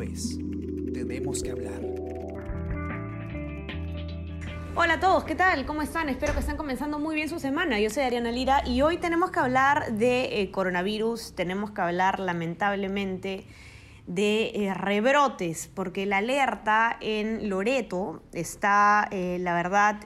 Es Tenemos que hablar. Hola a todos, ¿qué tal? ¿Cómo están? Espero que estén comenzando muy bien su semana. Yo soy Ariana Lira y hoy tenemos que hablar de eh, coronavirus, tenemos que hablar lamentablemente de eh, rebrotes, porque la alerta en Loreto está, eh, la verdad,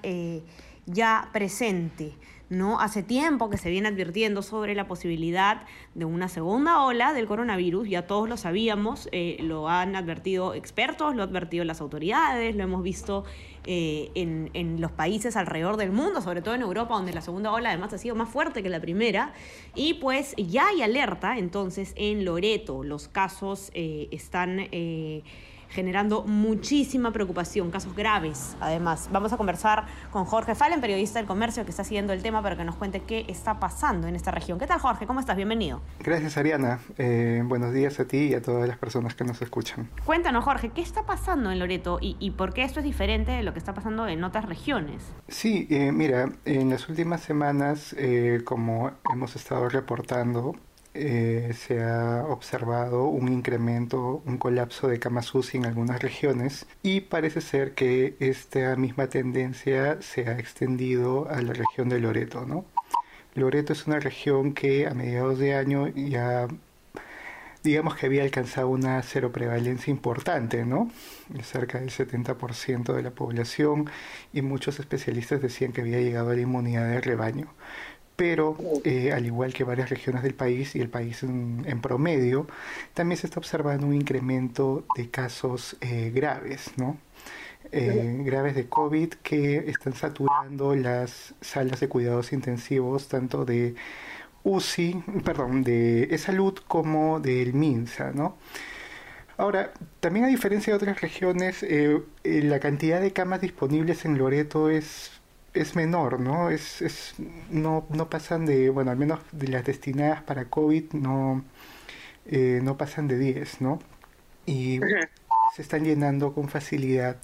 ya presente. ¿No? Hace tiempo que se viene advirtiendo sobre la posibilidad de una segunda ola del coronavirus, ya todos lo sabíamos, eh, lo han advertido expertos, lo han advertido las autoridades, lo hemos visto eh, en, en, los países alrededor del mundo, sobre todo en Europa, donde la segunda ola además ha sido más fuerte que la primera, y pues ya hay alerta entonces en Loreto, los casos eh, están generando muchísima preocupación, casos graves además. Vamos a conversar con Jorge Fallen, periodista del comercio que está siguiendo el tema para que nos cuente qué está pasando en esta región. ¿Qué tal Jorge? ¿Cómo estás? Bienvenido. Gracias Ariana. Eh, buenos días a ti y a todas las personas que nos escuchan. Cuéntanos Jorge, ¿qué está pasando en Loreto y, por qué esto es diferente de lo que está pasando en otras regiones? Sí, eh, mira, en las últimas semanas, eh, como hemos estado reportando, eh, se ha observado un incremento, un colapso de camas UCI en algunas regiones y parece ser que esta misma tendencia se ha extendido a la región de Loreto. ¿no? Loreto es una región que a mediados de año ya digamos que había alcanzado una cero prevalencia importante, ¿no? Cerca del 70% de la población y muchos especialistas decían que había llegado a la inmunidad de rebaño pero eh, al igual que varias regiones del país y el país en, promedio, también se está observando un incremento de casos eh, graves, ¿no? Eh, graves de COVID que están saturando las salas de cuidados intensivos tanto de UCI, perdón, de salud como del MINSA, ¿no? Ahora, también a diferencia de otras regiones, la cantidad de camas disponibles en Loreto es es menor, ¿no? Es, es, no, no pasan de, bueno, al menos de las destinadas para COVID no, eh, no pasan de 10, ¿no? Y se están llenando con facilidad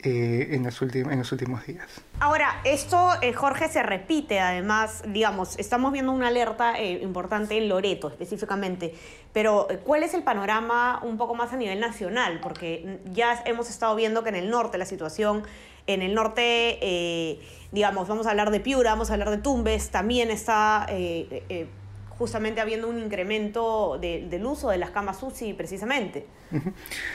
eh, en, los últimos, en los últimos días. Ahora, esto, eh, Jorge, se repite además, digamos, estamos viendo una alerta importante en Loreto específicamente, pero ¿cuál es el panorama un poco más a nivel nacional? Porque ya hemos estado viendo que en el norte la situación en el norte, eh, digamos, vamos a hablar de Piura, vamos a hablar de Tumbes, también está eh, eh, justamente habiendo un incremento del uso de las camas UCI precisamente.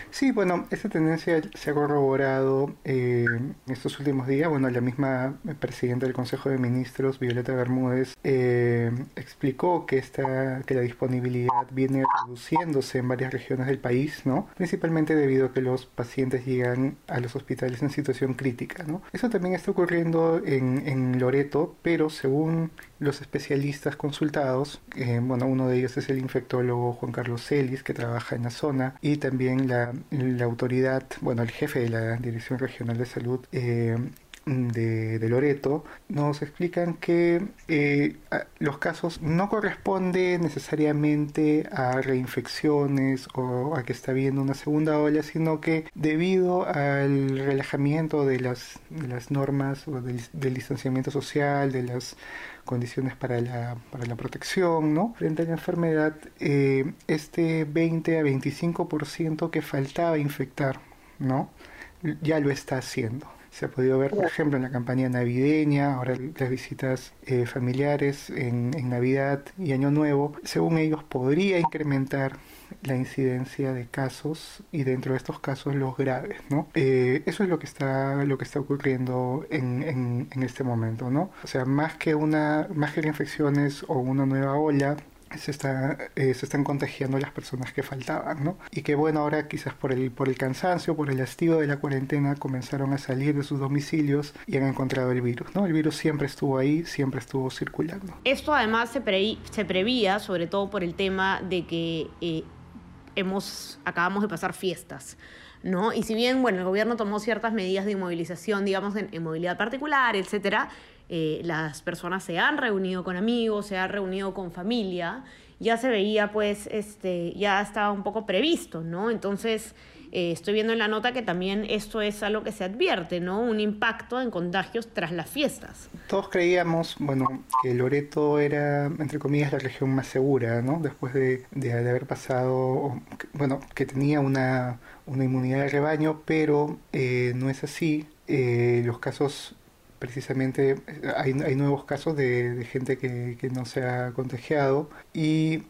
Sí, bueno, esa tendencia se ha corroborado eh, estos últimos días. Bueno, la misma presidenta del Consejo de Ministros, Violeta Bermúdez, eh, explicó que, esta, que la disponibilidad viene reduciéndose en varias regiones del país, ¿no? Principalmente debido a que los pacientes llegan a los hospitales en situación crítica, ¿no? Eso también está ocurriendo en, en Loreto, pero según los especialistas consultados, eh, bueno, uno de ellos es el infectólogo Juan Carlos Celis, que trabaja en la zona, y también la, la autoridad, bueno, el jefe de la Dirección Regional de Salud, eh, de, de, Loreto nos explican que eh, los casos no corresponden necesariamente a reinfecciones o a que está habiendo una segunda ola, sino que debido al relajamiento de las, normas o del, del, distanciamiento social, de las condiciones para la, para la protección, ¿no? Frente a la enfermedad, eh, este 20 a 25% que faltaba infectar, ¿no? Ya lo está haciendo. Se ha podido ver, por ejemplo, en la campaña navideña, ahora las visitas eh, familiares en, en, Navidad y Año Nuevo, según ellos podría incrementar la incidencia de casos y dentro de estos casos los graves, ¿no? Eh, eso es lo que está lo que está ocurriendo en, en, en, este momento, ¿no? O sea, más que una más que infecciones o una nueva ola, se, está, eh, se están contagiando las personas que faltaban, ¿no? Y que bueno, ahora quizás por el, por el cansancio, por el hastío de la cuarentena, comenzaron a salir de sus domicilios y han encontrado el virus, ¿no? El virus siempre estuvo ahí, siempre estuvo circulando. Esto además se, se prevía, sobre todo por el tema de que eh, hemos, acabamos de pasar fiestas. ¿No? Y si bien, bueno, el gobierno tomó ciertas medidas de inmovilización, digamos, en, en movilidad particular, etcétera, eh, las personas se han reunido con amigos, se han reunido con familia, ya se veía pues, este, ya estaba un poco previsto, ¿no? Entonces, eh, estoy viendo en la nota que también esto es algo que se advierte, ¿no? Un impacto en contagios tras las fiestas. Todos creíamos, bueno, que Loreto era, entre comillas, la región más segura, ¿no? Después de, de, haber pasado, bueno, que tenía una, una inmunidad de rebaño, pero eh, no es así. Eh, los casos precisamente hay, hay nuevos casos de, de gente que, que, no se ha contagiado y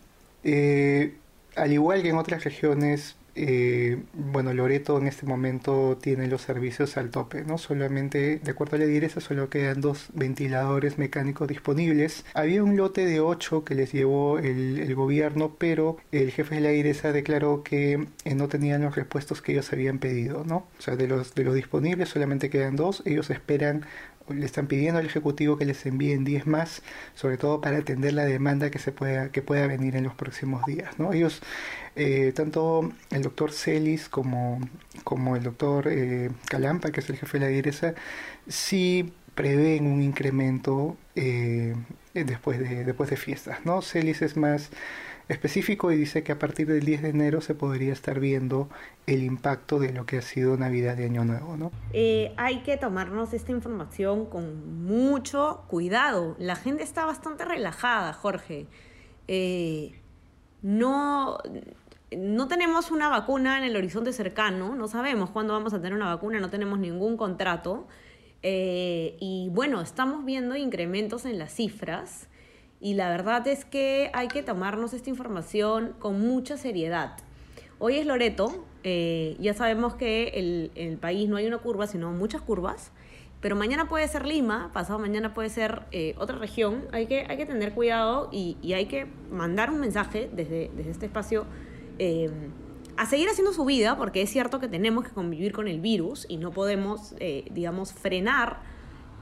eh, al igual que en otras regiones eh, bueno, Loreto en este momento tiene los servicios al tope, ¿no? Solamente, de acuerdo a la direza, solo quedan dos ventiladores mecánicos disponibles. Había un lote de ocho que les llevó el, gobierno, pero el jefe de la direza declaró que eh, no tenían los repuestos que ellos habían pedido, ¿no? O sea, de los, de los disponibles solamente quedan dos, ellos esperan le están pidiendo al Ejecutivo que les envíen 10 más, sobre todo para atender la demanda que, se pueda, que pueda venir en los próximos días. ¿no? Ellos, eh, tanto el doctor Celis como, como el doctor eh, Calampa, que es el jefe de la direza, sí prevén un incremento eh, después, de, después de fiestas. ¿no? Celis es más específico y dice que a partir del 10 de enero se podría estar viendo el impacto de lo que ha sido Navidad de Año Nuevo. ¿no? Hay que tomarnos esta información con mucho cuidado. La gente está bastante relajada, Jorge. No, no tenemos una vacuna en el horizonte cercano, no sabemos cuándo vamos a tener una vacuna, no tenemos ningún contrato. Eh, y bueno, estamos viendo incrementos en las cifras y la verdad es que hay que tomarnos esta información con mucha seriedad. Hoy es Loreto, eh, ya sabemos que en el, país no hay una curva, sino muchas curvas, pero mañana puede ser Lima, pasado mañana puede ser eh, otra región. Hay que, hay que tener cuidado y, hay que mandar un mensaje desde, desde este espacio eh, a seguir haciendo su vida, porque es cierto que tenemos que convivir con el virus y no podemos, digamos, frenar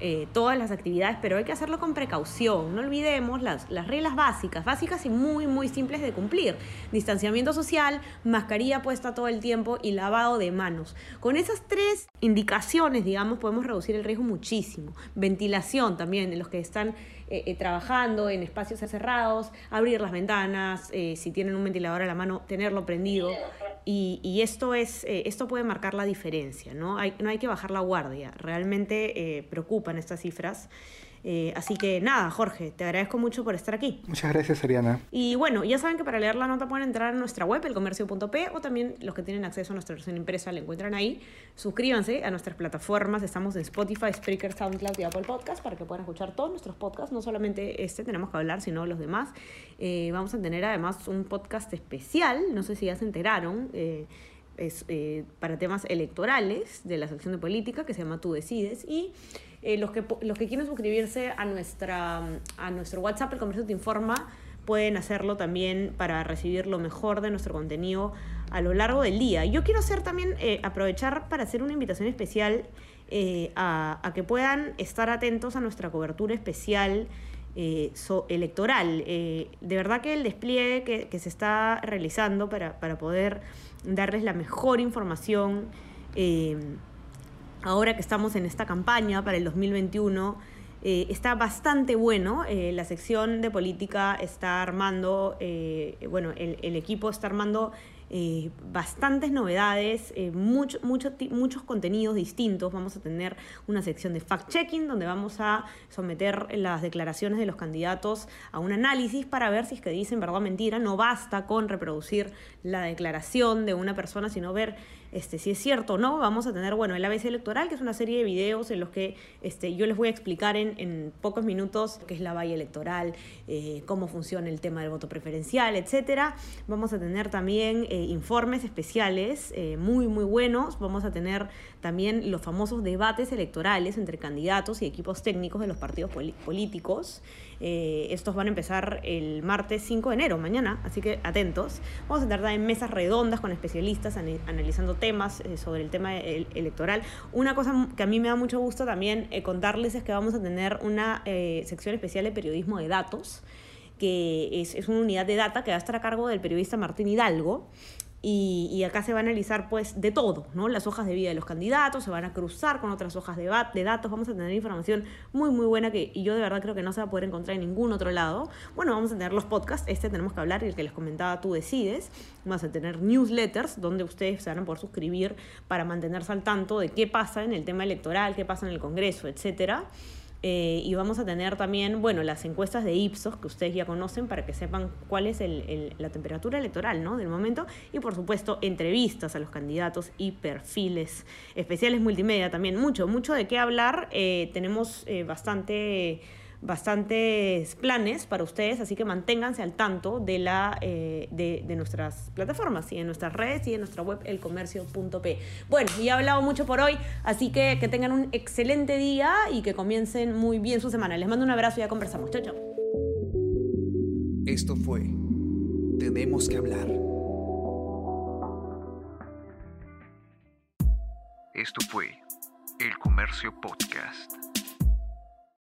eh, todas las actividades, pero hay que hacerlo con precaución. No olvidemos las, las reglas básicas, básicas y muy, muy simples de cumplir. Distanciamiento social, mascarilla puesta todo el tiempo y lavado de manos. Con esas tres indicaciones, digamos, podemos reducir el riesgo muchísimo. Ventilación también, en los que están eh, eh, trabajando en espacios cerrados, abrir las ventanas, si tienen un ventilador a la mano, tenerlo prendido. Y, esto, es, esto puede marcar la diferencia, ¿no? Hay, no hay que bajar la guardia. Realmente preocupa en estas cifras. Eh, así que nada, Jorge, te agradezco mucho por estar aquí. Muchas gracias, Ariana. Y bueno, ya saben que para leer la nota pueden entrar a nuestra web, elcomercio.p, o también los que tienen acceso a nuestra versión impresa la encuentran ahí. Suscríbanse a nuestras plataformas, estamos en Spotify, Spreaker, SoundCloud y Apple Podcast para que puedan escuchar todos nuestros podcasts, no solamente este tenemos que hablar, sino los demás. Eh, vamos a tener además un podcast especial, no sé si ya se enteraron. Eh, es, para temas electorales de la sección de política que se llama Tú Decides y eh, los, que, los que quieren suscribirse a, nuestra, a nuestro WhatsApp, el comercio te informa, pueden hacerlo también para recibir lo mejor de nuestro contenido a lo largo del día. Yo quiero hacer también, eh, aprovechar para hacer una invitación especial eh, a, que puedan estar atentos a nuestra cobertura especial electoral. de verdad que el despliegue que, que se está realizando para, para, poder darles la mejor información ahora que estamos en esta campaña para el 2021, eh, está bastante bueno. Eh, la sección de política está armando, eh, bueno, el, equipo está armando bastantes novedades, mucho, muchos contenidos distintos. Vamos a tener una sección de fact-checking donde vamos a someter las declaraciones de los candidatos a un análisis para ver si es que dicen verdad o mentira. No basta con reproducir la declaración de una persona, sino ver este, si es cierto o no. Vamos a tener, bueno, el ABC electoral, que es una serie de videos en los que este, yo les voy a explicar en, en pocos minutos qué es la valla electoral, eh, cómo funciona el tema del voto preferencial, etcétera. Vamos a tener también eh, informes especiales eh, muy, muy buenos. Vamos a tener también los famosos debates electorales entre candidatos y equipos técnicos de los partidos políticos. Estos van a empezar el martes 5 de enero, mañana, así que atentos. Vamos a tener también mesas redondas con especialistas analizando temas sobre el tema electoral. Una cosa que a mí me da mucho gusto también contarles es que vamos a tener una sección especial de periodismo de datos que es, es, una unidad de data que va a estar a cargo del periodista Martín Hidalgo. Y, acá se va a analizar pues de todo, ¿no? Las hojas de vida de los candidatos, se van a cruzar con otras hojas de, de datos, vamos a tener información muy muy buena que yo de verdad creo que no se va a poder encontrar en ningún otro lado. Bueno, vamos a tener los podcasts, este tenemos que hablar y el que les comentaba tú decides. Vamos a tener newsletters donde ustedes se van a poder suscribir para mantenerse al tanto de qué pasa en el tema electoral, qué pasa en el Congreso, etcétera. Eh, y vamos a tener también, bueno, las encuestas de Ipsos, que ustedes ya conocen, para que sepan cuál es la temperatura electoral ¿no? del momento. Y por supuesto, entrevistas a los candidatos y perfiles especiales multimedia también. Mucho, mucho de qué hablar. Eh, tenemos eh, bastante bastantes planes para ustedes, así que manténganse al tanto de, la, eh, de, nuestras plataformas y en nuestras redes y en nuestra web elcomercio.p. Bueno, ya he hablado mucho por hoy, así que que tengan un excelente día y que comiencen muy bien su semana. Les mando un abrazo y ya conversamos. Chao, chao. Esto fue Tenemos que hablar. Esto fue El Comercio Podcast.